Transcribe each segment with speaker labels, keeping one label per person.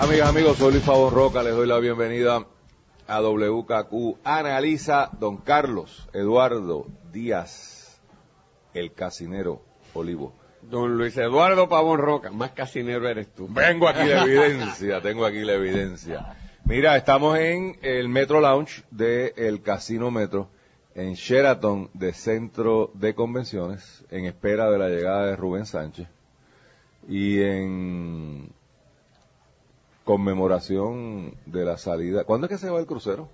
Speaker 1: amigas, amigos. Soy Luis Pavón Roca. Les doy la bienvenida a WKQ. Analiza don Carlos Eduardo Díaz, el casinero Olivo.
Speaker 2: Don Luis Eduardo Pavón Roca, más casinero eres tú.
Speaker 1: Vengo aquí la evidencia, tengo aquí la evidencia. Mira, estamos en el Metro Lounge del Casino Metro, en Sheraton de Centro de Convenciones, en espera de la llegada de Rubén Sánchez. Y en conmemoración de la salida. ¿Cuándo es que se va el crucero?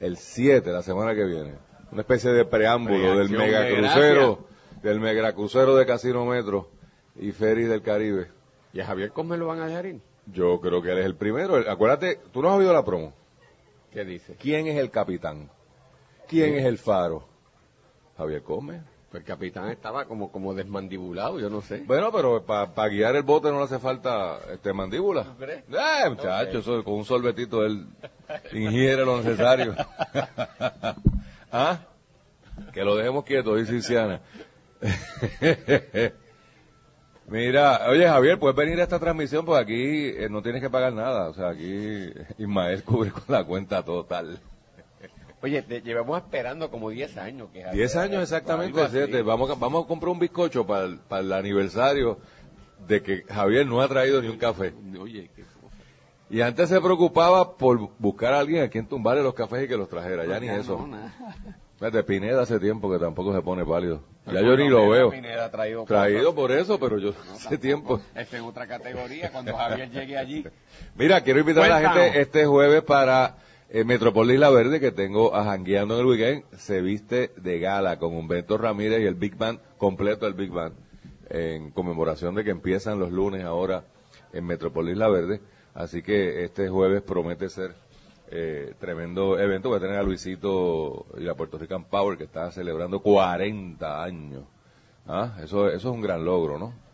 Speaker 1: El 7, la semana que viene. Una especie de preámbulo del mega
Speaker 2: de
Speaker 1: crucero, del mega crucero de Casino Metro y Ferry del Caribe.
Speaker 2: ¿Y a Javier Cosme lo van a dejar ir?
Speaker 1: Yo creo que él es el primero. Acuérdate, tú no has oído la promo.
Speaker 2: ¿Qué dice?
Speaker 1: ¿Quién es el capitán? ¿Quién es el faro? Javier Come.
Speaker 2: Pues el capitán estaba como, como desmandibulado, yo no sé.
Speaker 1: Bueno, pero para guiar el bote no le hace falta este mandíbula.
Speaker 2: crees?
Speaker 1: Eh, muchacho, eso, con un sorbetito él ingiere lo necesario. ¿Ah? Que lo dejemos quieto, dice Luciana. Mira, oye Javier, puedes venir a esta transmisión, pues aquí eh, no tienes que pagar nada. O sea, aquí Ismael cubre con la cuenta total.
Speaker 2: Oye, te- llevamos esperando como 10 años. que
Speaker 1: Diez
Speaker 2: Javier-
Speaker 1: años exactamente,
Speaker 2: así.
Speaker 1: vamos, a- vamos a comprar un bizcocho para el, para el aniversario de que Javier no ha traído ni un café.
Speaker 2: Oye, qué
Speaker 1: Y antes se preocupaba por buscar a alguien a quien tumbarle los cafés y que los trajera, ya ni
Speaker 2: Ya
Speaker 1: eso.
Speaker 2: no, nada.
Speaker 1: Fíjate, Pineda hace tiempo que tampoco se pone pálido. Ya yo ni lo veo.
Speaker 2: Traído
Speaker 1: Traído por eso, pero yo hace tiempo.
Speaker 2: Esta es otra categoría. Cuando Javier llegue allí,
Speaker 1: Mira, quiero invitar a la gente este jueves para eh, Metropolis La Verde, que tengo a Jangueando en el weekend. Se viste de gala con Humberto Ramírez y el Big Band, completo el Big Band, en conmemoración de que empiezan los lunes ahora en Metropolis La Verde. Así que este jueves promete ser eh, tremendo evento. Voy a tener a Luisito y la Puerto Rican Power, que está celebrando 40 años. Ah, eso, eso es un gran logro, ¿no?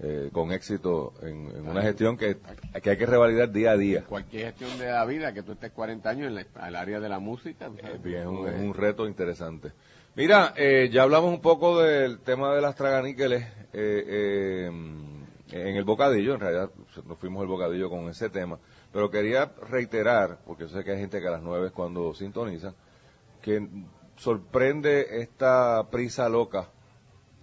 Speaker 1: Eh, con éxito en, en una gestión que, que hay que revalidar día a día.
Speaker 2: cualquier gestión de la vida, que tú estés 40 años en la- el área de la música.
Speaker 1: Eh, bien, es un,
Speaker 2: pues,
Speaker 1: es un reto interesante. Mira, eh, ya hablamos un poco del tema de las traganíqueles eh, eh, en el bocadillo, en realidad nos fuimos al bocadillo con ese tema, pero quería reiterar, porque sé que hay gente que a las nueve es cuando sintonizan, que sorprende esta prisa loca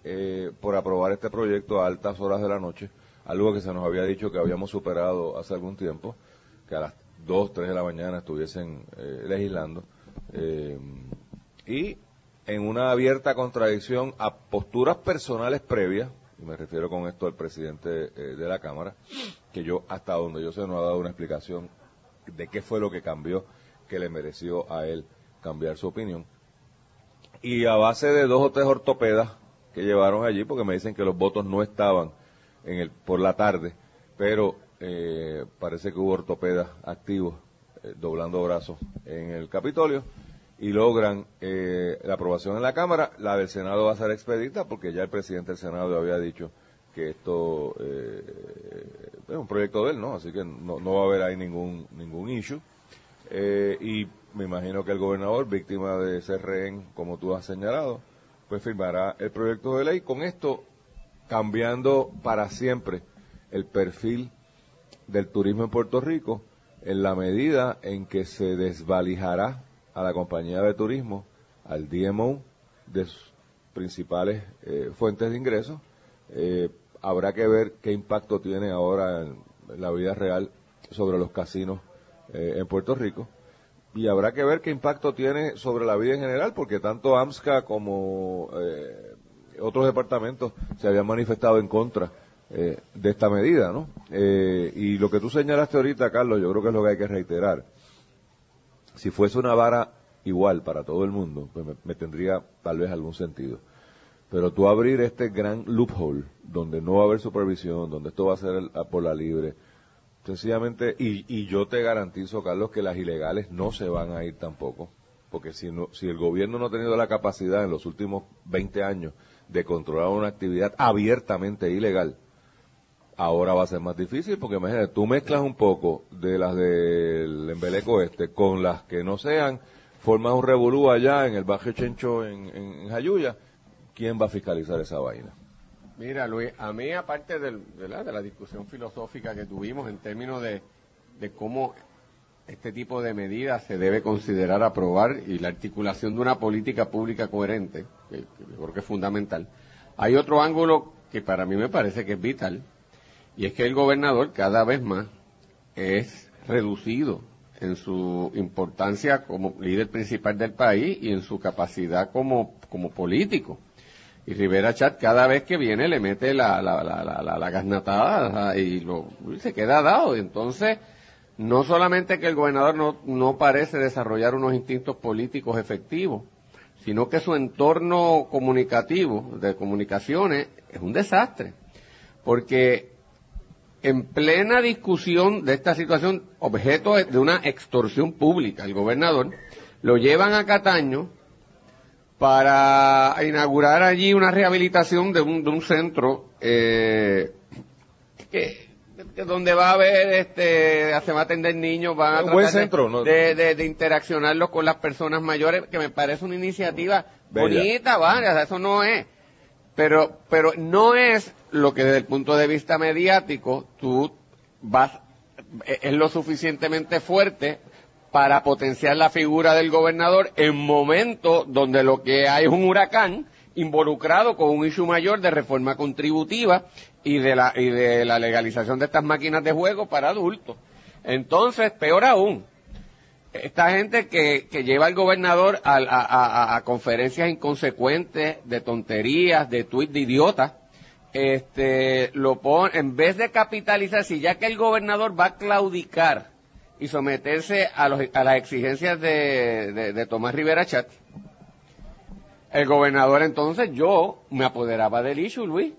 Speaker 1: eh, por aprobar este proyecto a altas horas de la noche, algo que se nos había dicho que habíamos superado hace algún tiempo, que a las 2, 3 de la mañana estuviesen eh, legislando, eh, y en una abierta contradicción a posturas personales previas, y me refiero con esto al presidente eh, de la Cámara, que yo hasta donde yo sé no ha dado una explicación de qué fue lo que cambió que le mereció a él cambiar su opinión. Y a base de dos o tres ortopedas que llevaron allí, porque me dicen que los votos no estaban en el, por la tarde, pero eh, parece que hubo ortopedas activos eh, doblando brazos en el Capitolio y logran eh, la aprobación en la Cámara. La del Senado va a ser expedita porque ya el presidente del Senado había dicho que esto eh, es un proyecto de él, ¿no? Así que no, no va a haber ahí ningún, ningún issue. Eh, y me imagino que el gobernador, víctima de ser rehén, como tú has señalado, pues firmará el proyecto de ley. Con esto, cambiando para siempre el perfil del turismo en Puerto Rico, en la medida en que se desvalijará a la compañía de turismo, al DMO, de sus principales eh, fuentes de ingresos. Eh, habrá que ver qué impacto tiene ahora en la vida real sobre los casinos eh, en Puerto Rico. Y habrá que ver qué impacto tiene sobre la vida en general, porque tanto AMSCA como eh, otros departamentos se habían manifestado en contra eh, de esta medida, ¿no? Eh, y lo que tú señalaste ahorita, Carlos, yo creo que es lo que hay que reiterar. Si fuese una vara igual para todo el mundo, pues me, tendría tal vez algún sentido. Pero tú abrir este gran loophole, donde no va a haber supervisión, donde esto va a ser el- por la libre, Sencillamente, y, y yo te garantizo, Carlos, que las ilegales no se van a ir tampoco. Porque si, no, si el gobierno no ha tenido la capacidad en los últimos 20 años de controlar una actividad abiertamente ilegal, ahora va a ser más difícil porque imagínate, tú mezclas un poco de las del embeleco este con las que no sean, formas un revolú allá en el barrio Chencho en, en, en Jayuya, ¿quién va a fiscalizar esa vaina?
Speaker 2: Mira, Luis, a mí aparte de, la, de la discusión filosófica que tuvimos en términos de, cómo este tipo de medidas se debe considerar aprobar y la articulación de una política pública coherente, que, yo creo que es fundamental, hay otro ángulo que para mí me parece que es vital, y es que el gobernador cada vez más es reducido en su importancia como líder principal del país y en su capacidad como político. Y Rivera Chat cada vez que viene le mete la, la, la, la, la, gasnatada y lo, se queda dado. Entonces, no solamente que el gobernador no, no parece desarrollar unos instintos políticos efectivos, sino que su entorno comunicativo, de comunicaciones, es un desastre. Porque en plena discusión de esta situación, objeto de una extorsión pública, el gobernador, lo llevan a Cataño para inaugurar allí una rehabilitación de un, de un centro eh, que, que donde va a haber, este, se va a atender niños, van a
Speaker 1: buen
Speaker 2: tratar de- de, de, de interaccionarlos con las personas mayores, que me parece una iniciativa
Speaker 1: Bella.
Speaker 2: bonita, vale, o sea, eso no es. Pero, pero no es lo que desde el punto de vista mediático tú vas, e- es lo suficientemente fuerte para potenciar la figura del gobernador en momentos donde lo que hay es un huracán involucrado con un issue mayor de reforma contributiva y de la, y de la legalización de estas máquinas de juego para adultos. Entonces, peor aún, esta gente que, que lleva al gobernador a, a- a- a conferencias inconsecuentes, de tonterías, de tuits de idiotas, este, lo pone, en vez de capitalizar, si ya que el gobernador va a claudicar y someterse a, los- a las exigencias de, de- Tomás Rivera Chat, el gobernador entonces yo me apoderaba del issue, Luis,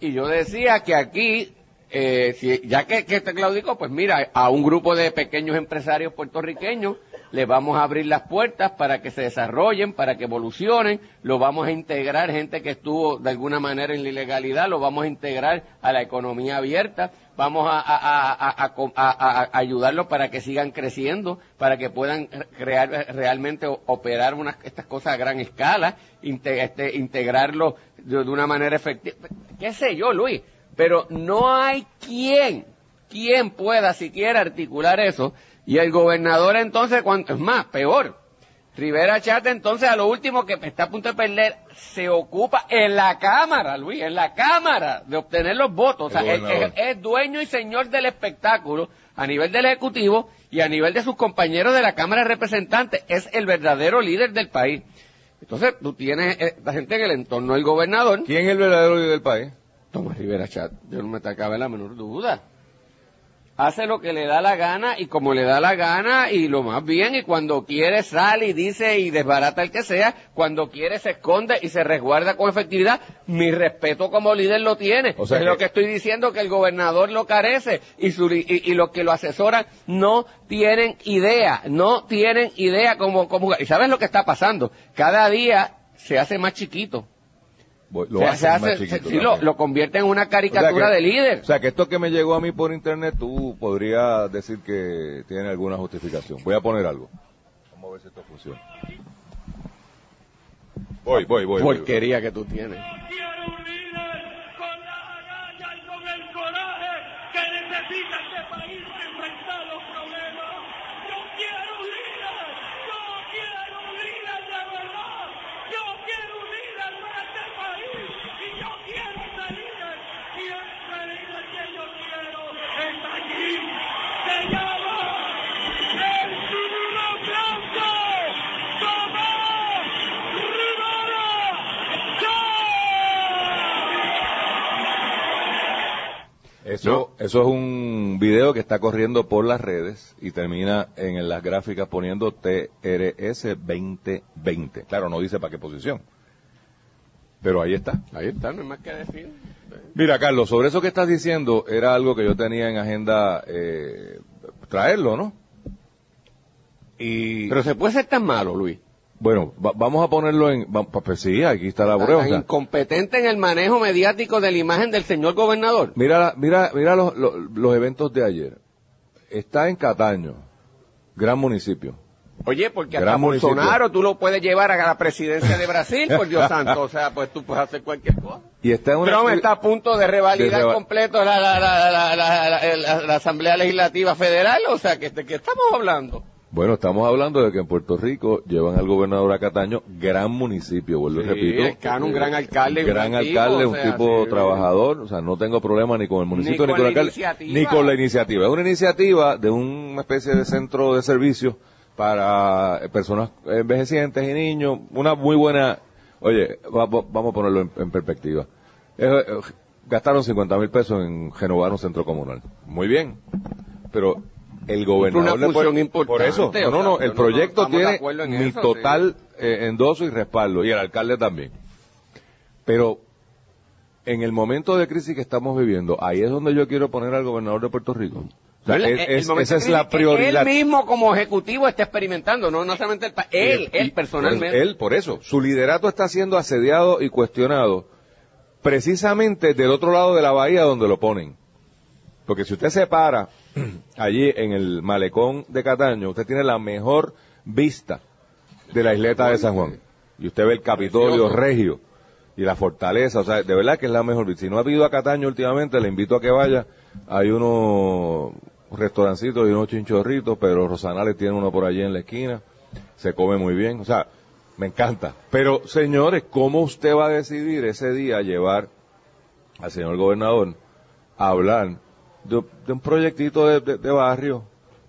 Speaker 2: y yo decía que aquí, eh, si, ya que, que este claudicó, pues mira, a un grupo de pequeños empresarios puertorriqueños les vamos a abrir las puertas para que se desarrollen, para que evolucionen, lo vamos a integrar, gente que estuvo de alguna manera en la ilegalidad, lo vamos a integrar a la economía abierta, vamos a, a- a- a- ayudarlos para que sigan creciendo, para que puedan crear realmente operar unas, estas cosas a gran escala, este, integrarlo de, de una manera efectiva, qué sé yo, Luis, pero no hay quien, quien pueda siquiera articular eso, y el gobernador entonces, cuanto es más, peor, Rivera Chata entonces a lo último que está a punto de perder se ocupa en la Cámara, Luis, en la Cámara de obtener los votos. O sea, es, es- dueño y señor del espectáculo a nivel del Ejecutivo y a nivel de sus compañeros de la Cámara de Representantes. Es el verdadero líder del país. Entonces tú tienes eh, la gente en el entorno del gobernador,
Speaker 1: ¿Quién es el verdadero líder del país?
Speaker 2: Tomás Rivera Chat, yo no me te cabe la menor duda. Hace lo que le da la gana y como le da la gana y lo más bien y cuando quiere sale y dice y desbarata el que sea, cuando quiere se esconde y se resguarda con efectividad. Mi respeto como líder lo tiene.
Speaker 1: O sea
Speaker 2: es
Speaker 1: que-
Speaker 2: lo que estoy diciendo que el gobernador lo carece y, su, y, y los que lo asesoran no tienen idea, no tienen idea cómo jugar. ¿Y sabes lo que está pasando? Cada día se hace más chiquito.
Speaker 1: Voy- Lo
Speaker 2: Se-
Speaker 1: hacen
Speaker 2: se hace-
Speaker 1: más
Speaker 2: se-
Speaker 1: chiquito
Speaker 2: sí, lo, lo convierte en una
Speaker 1: O sea
Speaker 2: caricatura
Speaker 1: que-
Speaker 2: de líder.
Speaker 1: O sea, que esto que me llegó a mí por internet, tú podrías decir que tiene alguna justificación. Voy a poner algo. Vamos a ver si esto funciona. Voy, voy, voy. voy.
Speaker 2: Porquería que tú tienes.
Speaker 3: quiero un líder con la agallas y con el coraje que necesita este país enfrentar los problemas. Yo quiero
Speaker 1: Eso, es un video que está corriendo por las redes y termina en las gráficas poniendo TRS 2020. Claro, no dice para qué posición. Pero ahí está.
Speaker 2: Ahí está, no hay más que decir.
Speaker 1: Mira, Carlos, sobre eso que estás diciendo, era algo que yo tenía en agenda eh, traerlo, ¿no? Y
Speaker 2: Pero se puede ser tan malo, Luis.
Speaker 1: Bueno, va- vamos a ponerlo en... va- pues sí, aquí está la prueba. sea,
Speaker 2: incompetente en el manejo mediático de la imagen del señor gobernador.
Speaker 1: Mira, mira, mira los, los, los eventos de ayer. Está en Cataño, gran municipio.
Speaker 2: Oye, porque
Speaker 1: Gran
Speaker 2: hasta
Speaker 1: municipio.
Speaker 2: Bolsonaro tú lo puedes llevar a la presidencia de Brasil, por Dios santo. O sea, pues tú puedes hacer cualquier cosa.
Speaker 1: Y está en una...
Speaker 2: Trump está a punto de revalidar
Speaker 1: De
Speaker 2: completo la, la, la, la, la- la- la- la Asamblea Legislativa Federal. O sea, que ¿de qué estamos hablando?
Speaker 1: Bueno, estamos hablando de que en Puerto Rico llevan al gobernador a Cataño, gran municipio, vuelvo y
Speaker 2: Sí,
Speaker 1: repito.
Speaker 2: el Cano, un gran alcalde,
Speaker 1: Un gran alcalde, un
Speaker 2: sea,
Speaker 1: tipo
Speaker 2: sí.
Speaker 1: trabajador, o sea, no tengo problema ni con el municipio
Speaker 2: Ni
Speaker 1: ni,
Speaker 2: con
Speaker 1: el
Speaker 2: la
Speaker 1: alcalde,
Speaker 2: iniciativa.
Speaker 1: ni con la iniciativa. Es una iniciativa de una especie de centro de servicio para eh, personas envejecientes y niños, una muy buena, oye, va- va- vamos a ponerlo en, en perspectiva. Eh, eh, gastaron 50 mil pesos en renovar un centro comunal. Muy bien, pero el gobernador
Speaker 2: una
Speaker 1: le puede-
Speaker 2: importante,
Speaker 1: por eso, no, no, no, el proyecto tiene
Speaker 2: en
Speaker 1: mi
Speaker 2: eso,
Speaker 1: total eh, endoso y respaldo, y el alcalde también. Pero en el momento de crisis que estamos viviendo, ahí es donde yo quiero poner al gobernador de Puerto Rico. O sea,
Speaker 2: El-
Speaker 1: es-
Speaker 2: el
Speaker 1: es-
Speaker 2: momento
Speaker 1: esa es la prioridad.
Speaker 2: Él mismo como ejecutivo está experimentando, no, no solamente el él,
Speaker 1: Y-
Speaker 2: él personalmente.
Speaker 1: Él, por eso, su liderato está siendo asediado y cuestionado precisamente del otro lado de la bahía donde lo ponen. Porque si usted se para allí en el malecón de Cataño, usted tiene la mejor vista de la isleta de San Juan. Y usted ve el Capitolio. Regio y la fortaleza, o sea, de verdad que es la mejor vista. Si no ha ido a Cataño últimamente, le invito a que vaya. Hay unos restaurancitos y unos chinchorritos, pero Rosanales tiene uno por allí en la esquina. Se come muy bien, o sea, me encanta. Pero, señores, ¿cómo usted va a decidir ese día llevar al señor gobernador a hablar de, un proyectito de barrio?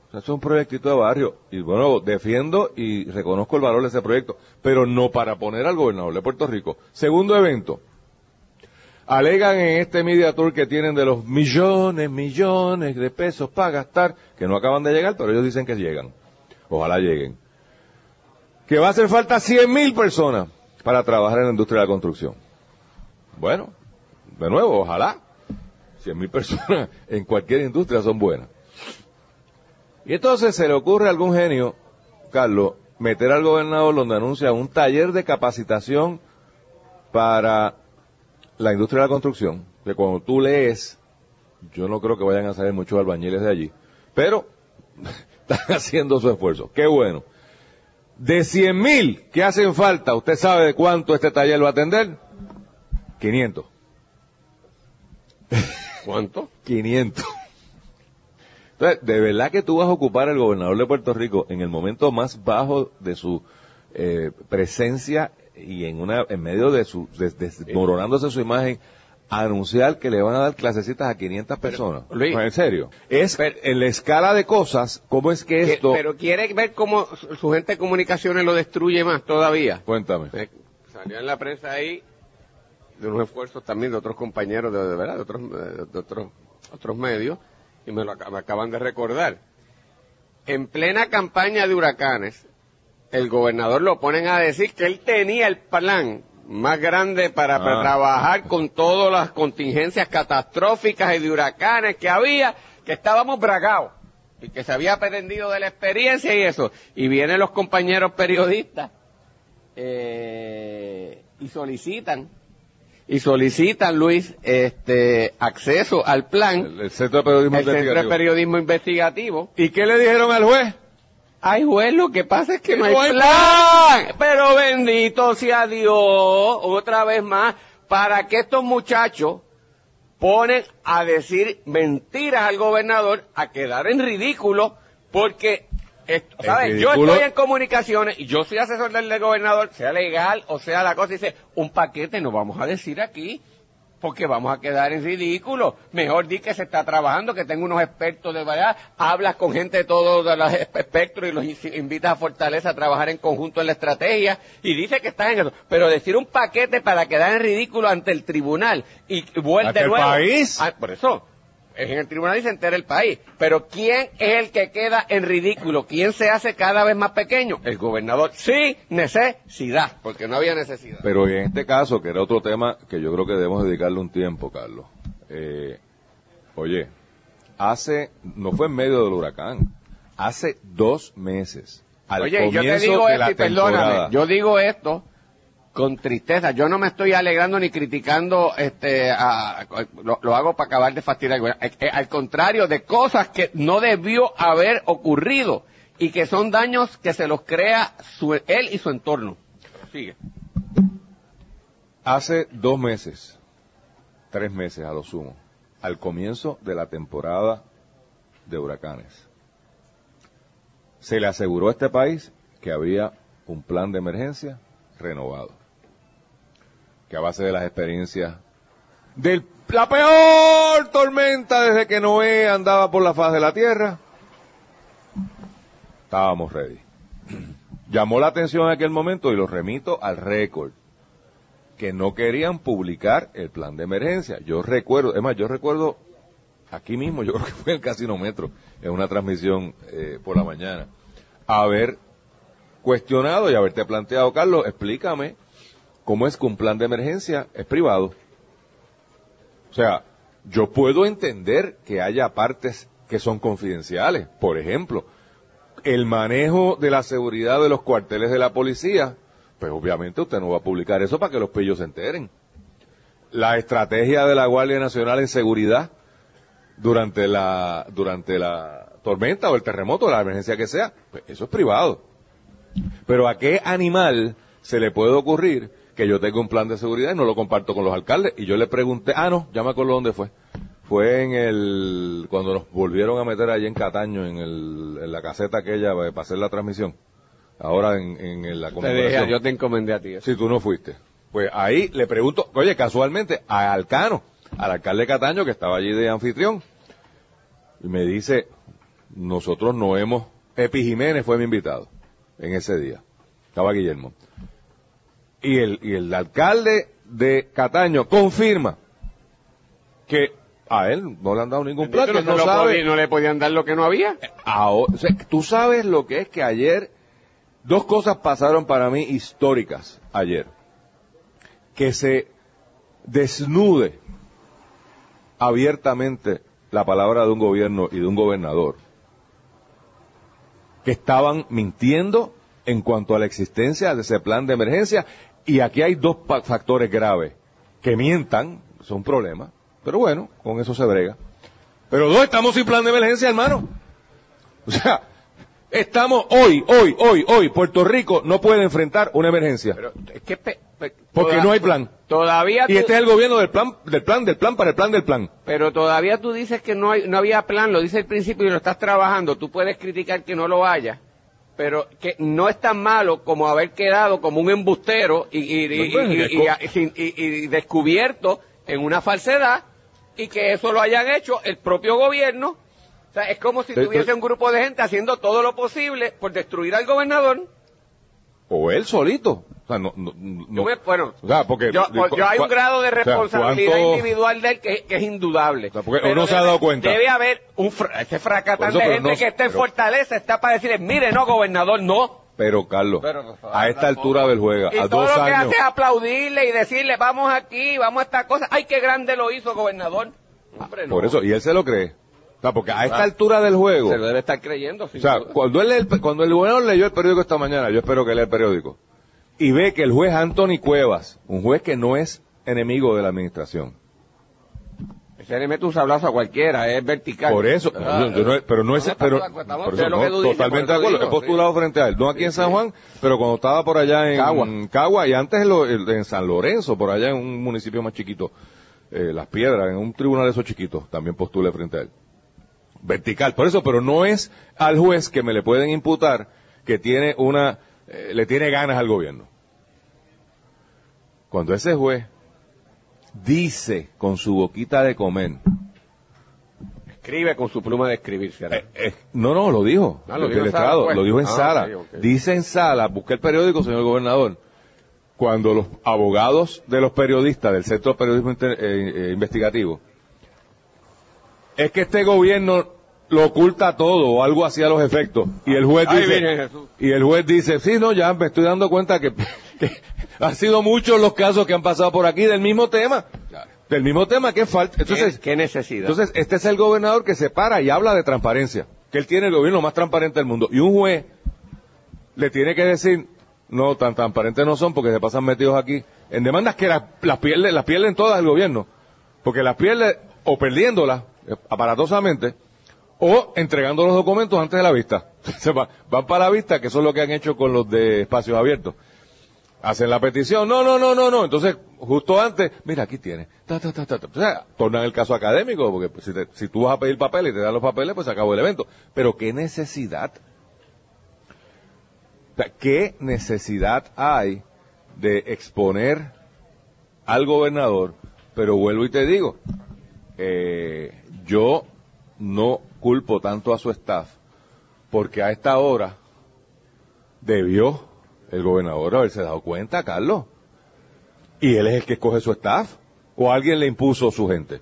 Speaker 1: O sea, es un proyectito de barrio. Y bueno, defiendo y reconozco el valor de ese proyecto, pero no para poner al gobernador de Puerto Rico. Segundo evento. Alegan en este media tour que tienen de los millones, millones de pesos para gastar, que no acaban de llegar, pero ellos dicen que llegan. Ojalá lleguen. Que va a hacer falta 100 mil personas para trabajar en la industria de la construcción. Bueno, de nuevo, ojalá. 100 mil personas en cualquier industria son buenas. Y entonces se le ocurre a algún genio, Carlos, meter al gobernador donde anuncia un taller de capacitación para la industria de la construcción, que cuando tú lees, yo no creo que vayan a salir muchos albañiles de allí, pero están haciendo su esfuerzo. Qué bueno. De 100 mil que hacen falta, ¿usted sabe de cuánto este taller va a atender? 500.
Speaker 2: ¿Cuánto?
Speaker 1: 500. Entonces, de verdad que tú vas a ocupar al gobernador de Puerto Rico en el momento más bajo de su eh, presencia y en una en medio de su des- desmoronándose su imagen anunciar que le van a dar clasecitas a 500 personas.
Speaker 2: Luis,
Speaker 1: No, en serio. Es en la escala de cosas, ¿cómo es que esto?
Speaker 2: pero quiere ver cómo su, su gente de comunicaciones lo destruye más todavía.
Speaker 1: Cuéntame.
Speaker 2: Eh, Salió en la prensa ahí de unos esfuerzos también de otros compañeros de, de verdad, de otros, eh, de otros, otros medios, y me lo me acaban de recordar. En plena campaña de huracanes, el gobernador lo ponen a decir que él tenía el plan más grande para, para
Speaker 1: Ah.
Speaker 2: trabajar con todas las contingencias catastróficas y de huracanes que había, que estábamos bragados y que se había aprendido de la experiencia y eso. Y vienen los compañeros periodistas eh, y solicitan y solicitan Luis este acceso al plan
Speaker 1: El, el Centro de Periodismo
Speaker 2: el Centro de
Speaker 1: Investigativo.
Speaker 2: Periodismo Investigativo
Speaker 1: ¿Y qué le dijeron al juez?
Speaker 2: Ay, juez, lo que pasa es que no hay
Speaker 1: No hay
Speaker 2: plan. Pero bendito sea Dios, otra vez más, para que estos muchachos ponen a decir mentiras al gobernador, a quedar en ridículo, porque, esto, ¿sabes? Yo estoy en comunicaciones y yo soy asesor del, gobernador, sea legal o sea la cosa, y dice, un paquete no vamos a decir aquí. Porque vamos a quedar en ridículo. Mejor di que se está trabajando, que tengo unos expertos de verdad. Hablas con gente de todo el espectro y los in- invitas a Fortaleza a trabajar en conjunto en la estrategia. Y dice que estás en eso. Pero decir un paquete para quedar en ridículo ante el tribunal y vuelve de nuevo.
Speaker 1: país.
Speaker 2: Ah, por eso. Es en el tribunal y se entera el país. Pero ¿quién es el que queda en ridículo? ¿Quién se hace cada vez más pequeño? El gobernador. Sí, necesidad, porque no había necesidad.
Speaker 1: Pero en este caso, que era otro tema que yo creo que debemos dedicarle un tiempo, Carlos. Eh, oye, hace, no fue en medio del huracán, hace dos meses, al
Speaker 2: Oye, yo te
Speaker 1: comienzo
Speaker 2: digo
Speaker 1: de
Speaker 2: esto
Speaker 1: la
Speaker 2: y perdóname, yo digo esto con tristeza. Yo no me estoy alegrando ni criticando, este, a- lo, hago para acabar de fastidiar. Eh, eh, Al contrario, de cosas que no debió haber ocurrido y que son daños que se los crea su- él y su entorno. Sigue.
Speaker 1: hace dos meses, tres meses a lo sumo, al comienzo de la temporada de huracanes, se le aseguró a este país que había un plan de emergencia renovado. Que a base de las experiencias de la peor tormenta desde que Noé andaba por la faz de la tierra, estábamos ready. Llamó la atención en aquel momento y lo remito al récord que no querían publicar el plan de emergencia. Yo recuerdo, es más, yo recuerdo aquí mismo, yo creo que fue en el Casino Metro, en una transmisión eh, por la mañana, haber cuestionado y haberte planteado, Carlos, explícame cómo es que un plan de emergencia es privado. O sea, yo puedo entender que haya partes que son confidenciales. Por ejemplo, el manejo de la seguridad de los cuarteles de la policía, pues obviamente usted no va a publicar eso para que los pillos se enteren. La estrategia de la Guardia Nacional en seguridad durante la, durante la tormenta o el terremoto, la emergencia que sea, pues eso es privado. Pero ¿a qué animal se le puede ocurrir que yo tenga un plan de seguridad y no lo comparto con los alcaldes? Y yo le pregunté, ah, no, ya me acuerdo dónde fue. Fue en el, cuando nos volvieron a meter allí en Cataño, en, el, en la caseta aquella eh, para hacer la transmisión. Ahora en, en la
Speaker 2: Te
Speaker 1: conmemoración.
Speaker 2: yo te encomendé a ti. eso.
Speaker 1: Si tú no fuiste. Pues ahí le pregunto, oye, casualmente, a Alcano, al alcalde de Cataño, que estaba allí de anfitrión, y me dice, nosotros no hemos, Epi Jiménez fue mi invitado en ese día. Estaba Guillermo. Y el, y el alcalde de Cataño confirma que a él no le han dado ningún plan, que
Speaker 2: no,
Speaker 1: no sabe.
Speaker 2: no le podían dar lo que no había.
Speaker 1: Ahora, o sea, tú sabes lo que es que ayer dos cosas pasaron para mí históricas ayer. Que se desnude abiertamente la palabra de un gobierno y de un gobernador que estaban mintiendo en cuanto a la existencia de ese plan de emergencia y aquí hay dos factores graves que mientan, son problemas, pero bueno, con eso se brega. Pero dos, estamos sin plan de emergencia, hermano. O sea, estamos hoy, hoy, hoy, hoy, Puerto Rico no puede enfrentar una emergencia.
Speaker 2: Pero es que pe- pe-
Speaker 1: Porque
Speaker 2: toda-
Speaker 1: no hay plan.
Speaker 2: Todavía
Speaker 1: Y
Speaker 2: tú-
Speaker 1: este es el gobierno del plan, del plan, del plan para el plan del plan.
Speaker 2: Pero todavía tú dices que no, hay, no había plan, lo dice el principio y lo estás trabajando. Tú puedes criticar que no lo haya, pero que no es tan malo como haber quedado como un embustero y, y- y-
Speaker 1: No, pues,
Speaker 2: y- y- y- descubierto en una falsedad y que eso lo hayan hecho el propio gobierno. O sea, es como si tuviese un grupo de gente haciendo todo lo posible por destruir al gobernador.
Speaker 1: O él solito. O sea, no, no, no-
Speaker 2: Yo bueno,
Speaker 1: o sea, porque,
Speaker 2: yo, yo hay un grado de
Speaker 1: o sea,
Speaker 2: responsabilidad
Speaker 1: ¿cuánto-
Speaker 2: individual de él que, que es indudable.
Speaker 1: O sea, porque uno se ha
Speaker 2: debe-
Speaker 1: dado cuenta.
Speaker 2: Debe haber un fra- ese fracatán de gente
Speaker 1: no-
Speaker 2: que está en
Speaker 1: pero-
Speaker 2: fortaleza, está para decirle, mire, no, gobernador, no.
Speaker 1: Pero, Carlos,
Speaker 2: Pero,
Speaker 1: a esta altura del juego,
Speaker 2: Y
Speaker 1: a
Speaker 2: todo
Speaker 1: dos
Speaker 2: lo que
Speaker 1: años,
Speaker 2: hace es aplaudirle y decirle, vamos aquí, vamos a esta cosa. Ay, qué grande lo hizo, gobernador. Hombre, no.
Speaker 1: por eso, y él se lo cree. O sea, porque a esta altura del juego,
Speaker 2: Se lo debe estar creyendo, sin
Speaker 1: O sea,
Speaker 2: duda.
Speaker 1: cuando, él lee el, cuando el gobernador leyó el periódico esta mañana, yo espero que lea el periódico, y ve que el juez Anthony Cuevas, un juez que no es enemigo de la administración,
Speaker 2: Se le mete un sablazo a cualquiera, es vertical.
Speaker 1: por eso,
Speaker 2: Ah,
Speaker 1: yo- yo no- pero no es,
Speaker 2: no,
Speaker 1: pero, por eso no, totalmente de acuerdo, he postulado frente a él, no aquí en San Juan, pero cuando estaba por allá en
Speaker 2: Cagua.
Speaker 1: Cagua, y antes en, lo- en San Lorenzo, por allá en un municipio más chiquito, eh, Las Piedras, en un tribunal de esos chiquitos, también postulé frente a él. Vertical, por eso, pero no es al juez que me le pueden imputar que tiene una, eh, le tiene ganas al gobierno. Cuando ese juez dice con su boquita de comer,
Speaker 2: Escribe con su pluma de escribir,
Speaker 1: eh, eh, no, no, lo dijo,
Speaker 2: Ah, lo dijo en
Speaker 1: letrado,
Speaker 2: sala, pues.
Speaker 1: lo dijo en
Speaker 2: Ah,
Speaker 1: sala. Dice en sala, busqué el periódico, señor gobernador, cuando los abogados de los periodistas del Centro de Periodismo Inter- eh, Investigativo es que este gobierno lo oculta todo o algo así a los efectos. Y el juez
Speaker 2: Ay,
Speaker 1: dice, y el juez dice, sí, no, ya me estoy dando cuenta que, que han sido muchos los casos que han pasado por aquí del mismo tema. Del mismo tema que falta. Entonces,
Speaker 2: ¿Qué, qué necesidad?
Speaker 1: entonces, este es el gobernador que se para y habla de transparencia, que él tiene el gobierno más transparente del mundo. Y un juez le tiene que decir, no, tan transparentes no son porque se pasan metidos aquí en demandas que las, las pierde, las pierden todas el gobierno. Porque las pierde o perdiéndolas eh, aparatosamente o entregando los documentos antes de la vista. Van para la vista, que eso es lo que han hecho con los de espacios abiertos. Hacen la petición, no, no, no, no, no. Entonces, justo antes, mira, aquí tiene. Ta, ta, ta. O sea, tornan el caso académico, porque pues, si, te- si tú vas a pedir papeles y te dan los papeles, pues se acabó el evento. Pero qué necesidad. O ¿qué necesidad hay de exponer al gobernador? Pero vuelvo y te digo, eh, yo no culpo tanto a su staff, porque a esta hora debió el gobernador haberse dado cuenta, Carlos. Y él es el que escoge su staff, o alguien le impuso su gente.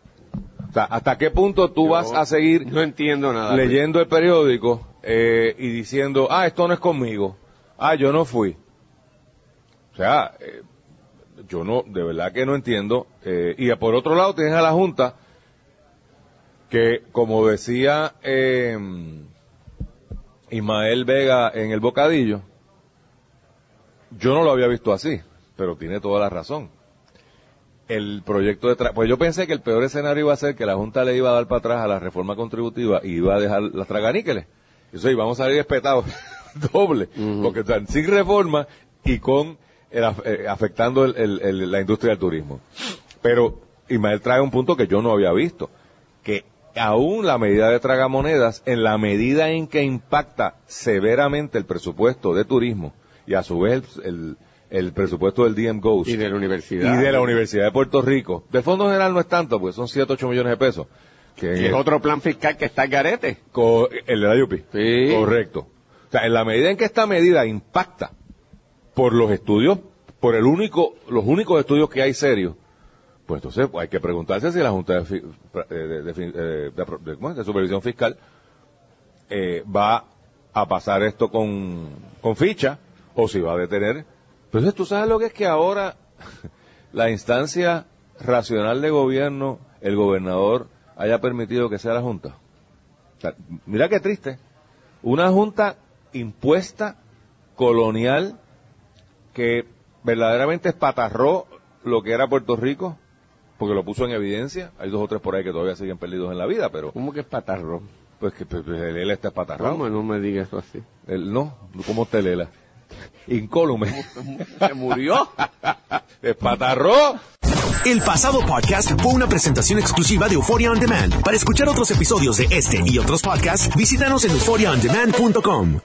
Speaker 1: O sea, ¿hasta qué punto tú
Speaker 2: Yo
Speaker 1: vas a seguir
Speaker 2: no entiendo nada.
Speaker 1: leyendo el periódico eh, y diciendo, ah, esto no es conmigo, ah, yo no fui. O sea, eh, yo no, de verdad que no entiendo. eh, y por otro lado tienes a la Junta que, como decía eh, Ismael Vega en el bocadillo, yo no lo había visto así, pero tiene toda la razón. El proyecto de... Pues yo pensé que el peor escenario iba a ser que la Junta le iba a dar para atrás a la reforma contributiva y iba a dejar las traganíqueles. Eso íbamos a salir espetados doble, porque están sin reforma y con el eh, afectando el- el- el- la industria del turismo. Pero Ismael trae un punto que yo no había visto, que aún la medida de tragamonedas, en la medida en que impacta severamente el presupuesto de turismo y a su vez el, el- el presupuesto del DM Ghost
Speaker 2: Y de la universidad.
Speaker 1: y de la Universidad de Puerto Rico, del Fondo General no es tanto, porque son 7, 8 millones de pesos. Que
Speaker 2: Que es otro plan fiscal que está al garete.
Speaker 1: Co- el de la.
Speaker 2: Sí.
Speaker 1: Correcto. O sea, en la medida en que esta medida impacta por los estudios, por el único, los únicos estudios que hay serios, pues entonces hay que preguntarse si la Junta de, eh, de- de eh, de Supervisión Fiscal eh, va a pasar esto con, ficha o si va a detener. Pero entonces tú sabes lo que es que ahora la instancia racional de gobierno, el gobernador, haya permitido que sea la Junta. Mira qué triste. Una junta impuesta, colonial, que verdaderamente espatarró lo que era Puerto Rico, porque lo puso en evidencia. Hay dos o tres por ahí que todavía siguen perdidos en la vida, pero
Speaker 2: ¿Cómo que es patarro?
Speaker 1: pues que pues, pues, él está espatarrado.
Speaker 2: ¿Cómo no me digas eso así?
Speaker 1: Él no, como telela. Incólume.
Speaker 2: Se murió.
Speaker 1: Espatarró.
Speaker 4: El pasado podcast fue una presentación exclusiva de Euphoria On Demand. Para escuchar otros episodios de este y otros podcasts, visítanos en euphoriaondemand.com.